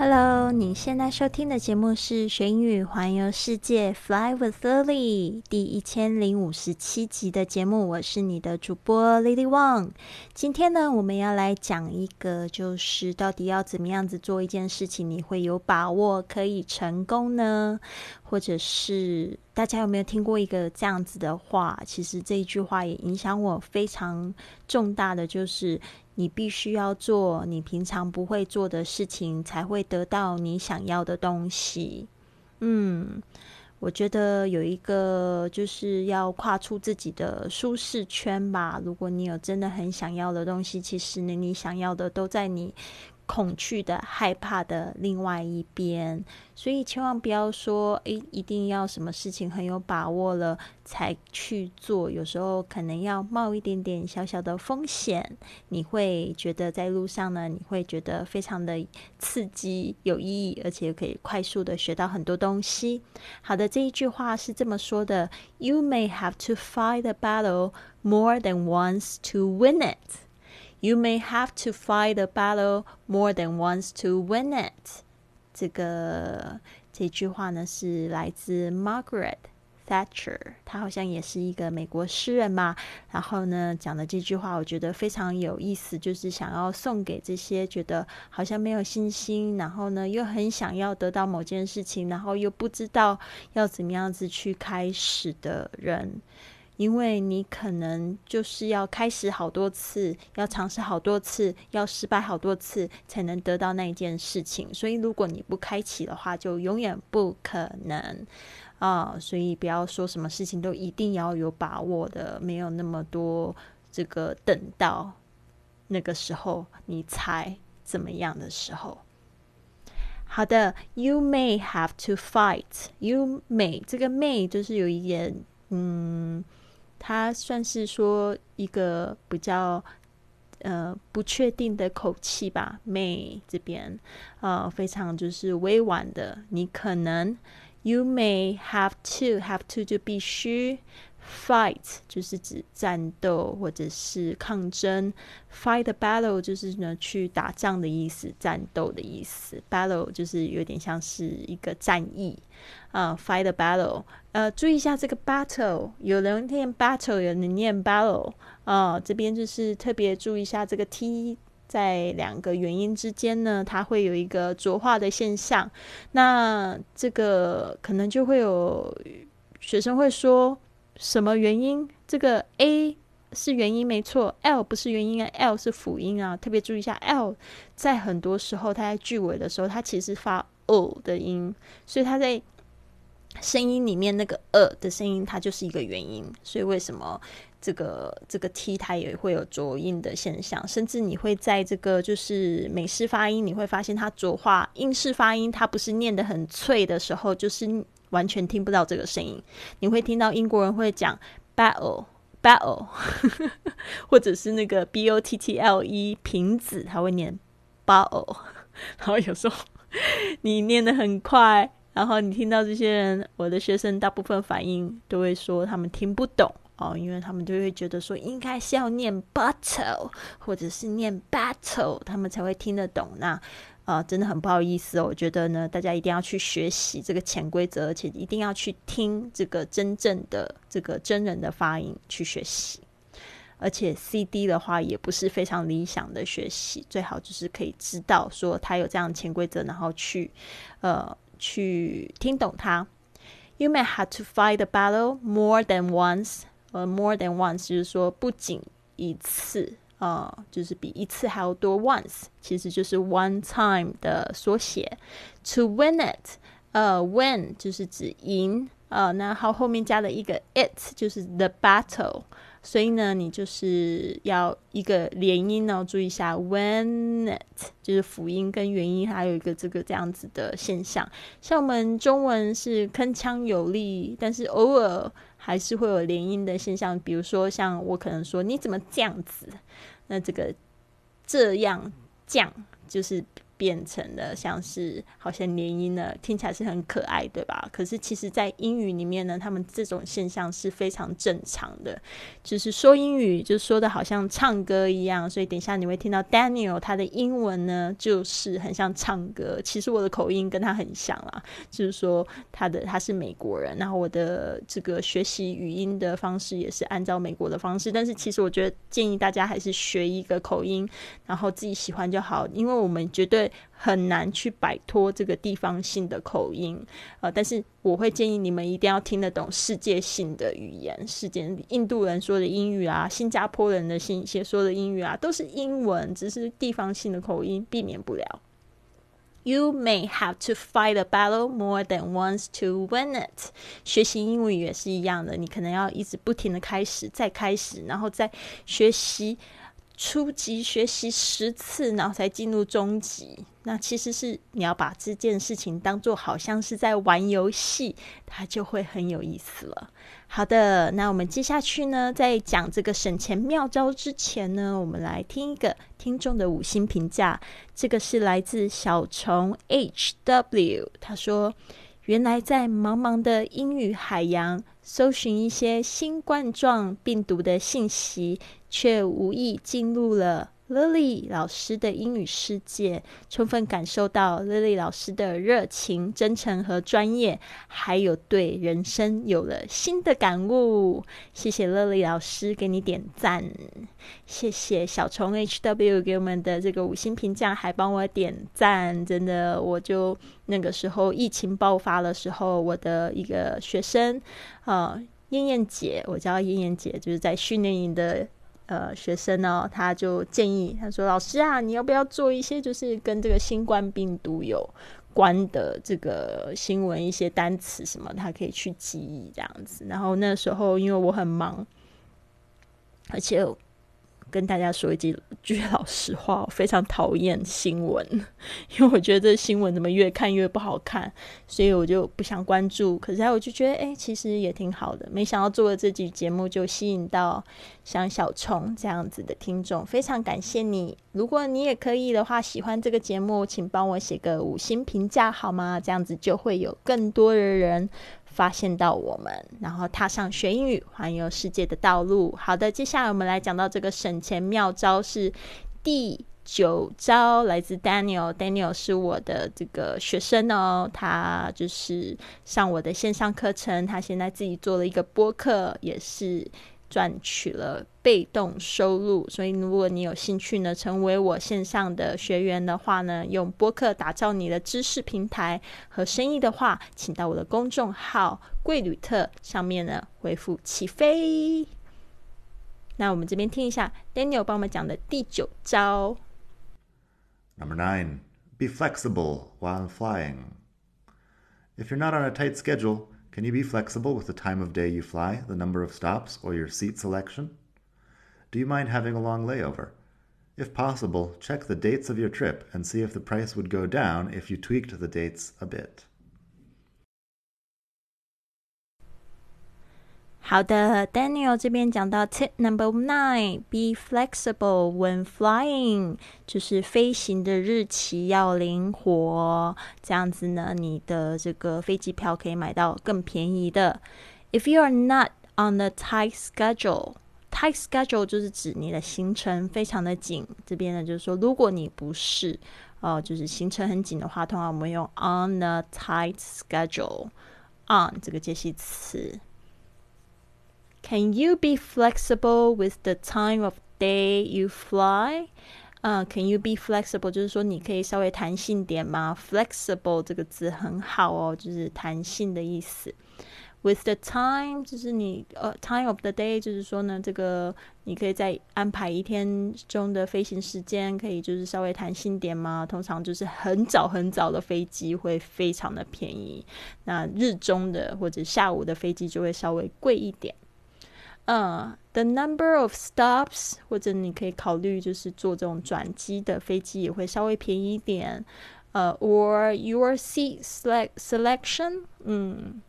Hello，你现在收听的节目是学英语环游世界 Fly with Lily 第一千零五十七集的节目，我是你的主播 Lily Wang。今天呢，我们要来讲一个，就是到底要怎么样子做一件事情，你会有把握可以成功呢？或者是大家有没有听过一个这样子的话？其实这一句话也影响我非常重大的，就是。你必须要做你平常不会做的事情，才会得到你想要的东西。嗯，我觉得有一个就是要跨出自己的舒适圈吧。如果你有真的很想要的东西，其实呢，你想要的都在你。恐惧的、害怕的另外一边，所以千万不要说，诶，一定要什么事情很有把握了才去做。有时候可能要冒一点点小小的风险，你会觉得在路上呢，你会觉得非常的刺激、有意义，而且可以快速的学到很多东西。好的，这一句话是这么说的：You may have to fight the battle more than once to win it. You may have to fight the battle more than once to win it。这个这句话呢是来自 Margaret Thatcher，她好像也是一个美国诗人嘛。然后呢讲的这句话，我觉得非常有意思，就是想要送给这些觉得好像没有信心，然后呢又很想要得到某件事情，然后又不知道要怎么样子去开始的人。因为你可能就是要开始好多次，要尝试好多次，要失败好多次，才能得到那一件事情。所以，如果你不开启的话，就永远不可能啊！所以，不要说什么事情都一定要有把握的，没有那么多这个等到那个时候你才怎么样的时候。好的，You may have to fight. You may 这个 may 就是有一点嗯。它算是说一个比较呃不确定的口气吧，may 这边呃非常就是委婉的，你可能 you may have to have to 就必须。Fight 就是指战斗或者是抗争，fight the battle 就是呢去打仗的意思，战斗的意思。Battle 就是有点像是一个战役啊，fight the battle。呃，注意一下这个 battle，有人念 battle，有人念 battle 啊。这边就是特别注意一下这个 t 在两个元音之间呢，它会有一个浊化的现象。那这个可能就会有学生会说。什么原因？这个 a 是元音没错，l 不是元音啊，l 是辅音啊。特别注意一下，l 在很多时候它在句尾的时候，它其实发 o 的音，所以它在声音里面那个 a 的声音，它就是一个元音。所以为什么这个这个 t 它也会有浊音的现象？甚至你会在这个就是美式发音，你会发现它浊化；英式发音它不是念得很脆的时候，就是。完全听不到这个声音，你会听到英国人会讲 battle battle，或者是那个 b o t t l e 瓶子，他会念 battle，然后有时候你念的很快，然后你听到这些人，我的学生大部分反应都会说他们听不懂哦，因为他们就会觉得说应该是要念 battle 或者是念 battle，他们才会听得懂那。啊，真的很不好意思哦。我觉得呢，大家一定要去学习这个潜规则，而且一定要去听这个真正的这个真人的发音去学习。而且 CD 的话也不是非常理想的学习，最好就是可以知道说他有这样的潜规则，然后去呃去听懂它。You may have to fight the battle more than once，呃，more than once 就是说不仅一次。呃，就是比一次还要多，once 其实就是 one time 的缩写。To win it，呃，win 就是指赢，呃，那好后面加了一个 it，就是 the battle，所以呢，你就是要一个连音呢，注意一下，when it 就是辅音跟元音还有一个这个这样子的现象。像我们中文是铿锵有力，但是偶尔还是会有联姻的现象。比如说，像我可能说你怎么这样子，那这个这样降就是。变成了像是好像连音了，听起来是很可爱，对吧？可是其实，在英语里面呢，他们这种现象是非常正常的，就是说英语就说的好像唱歌一样。所以等一下你会听到 Daniel 他的英文呢，就是很像唱歌。其实我的口音跟他很像啦，就是说他的他是美国人，然后我的这个学习语音的方式也是按照美国的方式。但是其实我觉得建议大家还是学一个口音，然后自己喜欢就好，因为我们绝对。很难去摆脱这个地方性的口音，呃，但是我会建议你们一定要听得懂世界性的语言，世界印度人说的英语啊，新加坡人的新些说的英语啊，都是英文，只是地方性的口音避免不了。You may have to fight a battle more than once to win it。学习英语也是一样的，你可能要一直不停的开始，再开始，然后再学习。初级学习十次，然后才进入中级。那其实是你要把这件事情当做好像是在玩游戏，它就会很有意思了。好的，那我们接下去呢，在讲这个省钱妙招之前呢，我们来听一个听众的五星评价。这个是来自小虫 H W，他说：“原来在茫茫的英语海洋。”搜寻一些新冠状病毒的信息，却无意进入了 Lily 老师的英语世界，充分感受到 Lily 老师的热情、真诚和专业，还有对人生有了新的感悟。谢谢 Lily 老师，给你点赞。谢谢小虫 HW 给我们的这个五星评价，还帮我点赞，真的，我就那个时候疫情爆发的时候，我的一个学生。呃，燕燕姐，我叫燕燕姐，就是在训练营的呃学生呢，他就建议他说：“老师啊，你要不要做一些就是跟这个新冠病毒有关的这个新闻，一些单词什么，他可以去记忆这样子。”然后那时候因为我很忙，而且。跟大家说一句句老实话，我非常讨厌新闻，因为我觉得这新闻怎么越看越不好看，所以我就不想关注。可是我就觉得，哎，其实也挺好的。没想到做了这集节目，就吸引到像小虫这样子的听众，非常感谢你。如果你也可以的话，喜欢这个节目，请帮我写个五星评价好吗？这样子就会有更多的人。发现到我们，然后踏上学英语、环游世界的道路。好的，接下来我们来讲到这个省钱妙招是第九招，来自 Daniel。Daniel 是我的这个学生哦，他就是上我的线上课程，他现在自己做了一个播客，也是。赚取了被动收入，所以如果你有兴趣呢，成为我线上的学员的话呢，用播客打造你的知识平台和生意的话，请到我的公众号“贵旅特”上面呢回复“起飞”。那我们这边听一下 Daniel 帮我们讲的第九招。Number nine, be flexible while flying. If you're not on a tight schedule. Can you be flexible with the time of day you fly, the number of stops, or your seat selection? Do you mind having a long layover? If possible, check the dates of your trip and see if the price would go down if you tweaked the dates a bit. 好的，Daniel 这边讲到 Tip Number Nine，Be flexible when flying，就是飞行的日期要灵活，这样子呢，你的这个飞机票可以买到更便宜的。If you are not on a tight schedule，tight schedule 就是指你的行程非常的紧。这边呢就是说，如果你不是哦，就是行程很紧的话，通常我们用 on a tight schedule，on 这个介系词。Can you be flexible with the time of day you fly？嗯，Can you be flexible？就是说你可以稍微弹性点吗？Flexible 这个字很好哦，就是弹性的意思。With the time，就是你呃，time of the day，就是说呢，这个你可以在安排一天中的飞行时间，可以就是稍微弹性点吗？通常就是很早很早的飞机会非常的便宜，那日中的或者下午的飞机就会稍微贵一点。嗯，the number of stops，或者你可以考虑就是坐这种转机的飞机也会稍微便宜一点。呃，or your seat select selection，嗯，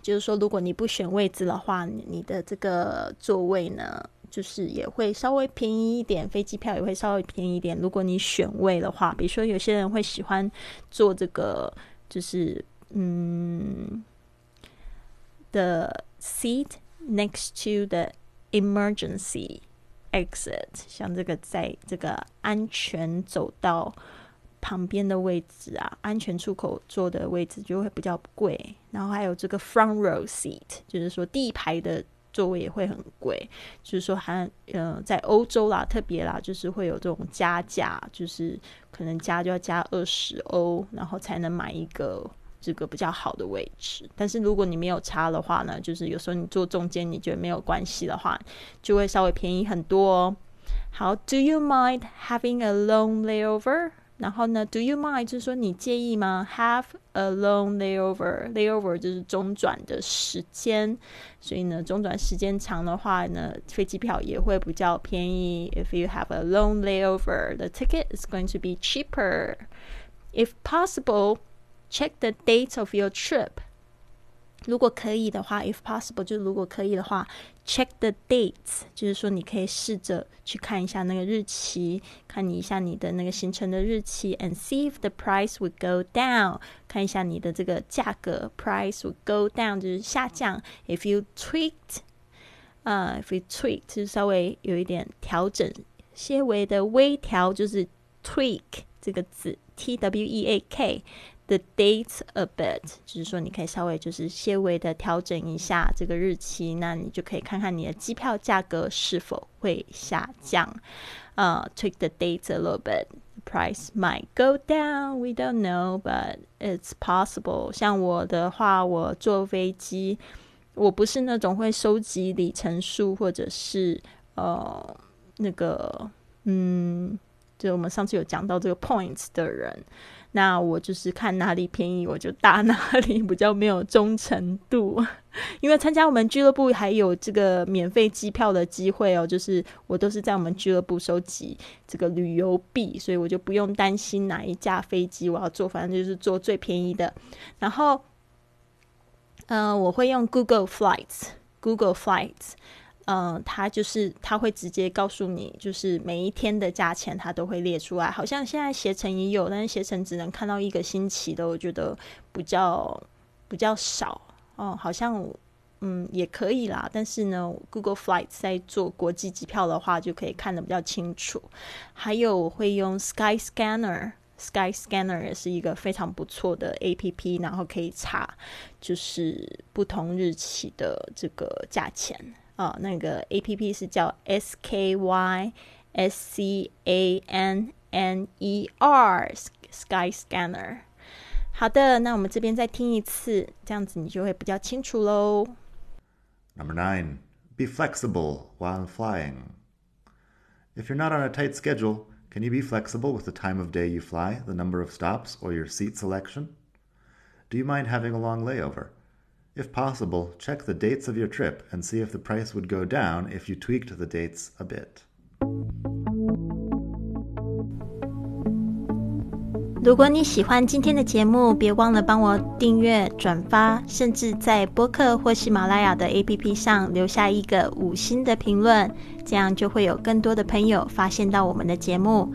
就是说如果你不选位置的话，你的这个座位呢，就是也会稍微便宜一点，飞机票也会稍微便宜一点。如果你选位的话，比如说有些人会喜欢坐这个，就是嗯，the seat。Next to the emergency exit，像这个在这个安全走道旁边的位置啊，安全出口坐的位置就会比较贵。然后还有这个 front row seat，就是说第一排的座位也会很贵。就是说还呃，在欧洲啦，特别啦，就是会有这种加价，就是可能加就要加二十欧，然后才能买一个。这个比较好的位置，但是如果你没有差的话呢，就是有时候你坐中间你觉得没有关系的话，就会稍微便宜很多哦。好，Do you mind having a long layover？然后呢，Do you mind 就是说你介意吗？Have a long layover，layover 就是中转的时间，所以呢，中转时间长的话呢，飞机票也会比较便宜。If you have a long layover，the ticket is going to be cheaper. If possible. Check the dates of your trip。如果可以的话，if possible，就如果可以的话，check the dates，就是说你可以试着去看一下那个日期，看你一下你的那个行程的日期，and see if the price would go down，看一下你的这个价格，price would go down 就是下降。If you tweaked，啊，if you tweaked 就是稍微有一点调整，些微的微调就是 tweak 这个字，T W E A K。 The date a bit，就是说你可以稍微就是些微的调整一下这个日期，那你就可以看看你的机票价格是否会下降。呃，tweak the date a little bit，price might go down，we don't know，but it's possible。像我的话，我坐飞机，我不是那种会收集里程数或者是呃那个嗯，就我们上次有讲到这个 points 的人。那我就是看哪里便宜我就搭哪里，比较没有忠诚度。因为参加我们俱乐部还有这个免费机票的机会哦，就是我都是在我们俱乐部收集这个旅游币，所以我就不用担心哪一架飞机我要坐，反正就是坐最便宜的。然后，嗯，我会用 Google Flights，Google Flights。嗯，它就是它会直接告诉你，就是每一天的价钱，它都会列出来。好像现在携程也有，但是携程只能看到一个星期的，我觉得比较比较少哦。好像嗯也可以啦，但是呢，Google Flight 在做国际机票的话，就可以看得比较清楚。还有会用 Sky Scanner，Sky Scanner 也是一个非常不错的 A P P，然后可以查就是不同日期的这个价钱。啊，那个 A P P 是叫 S K Y S C A N N E R Sky Scanner。好的，那我们这边再听一次，这样子你就会比较清楚喽。Number nine, be flexible while flying. If you're not on a tight schedule, can you be flexible with the time of day you fly, the number of stops, or your seat selection? Do you mind having a long layover? If possible, check the dates of your trip and see if the price would go down if you tweaked the dates a bit. 如果你喜欢今天的节目，别忘了帮我订阅、转发，甚至在播客或喜马拉雅的 APP 上留下一个五星的评论，这样就会有更多的朋友发现到我们的节目，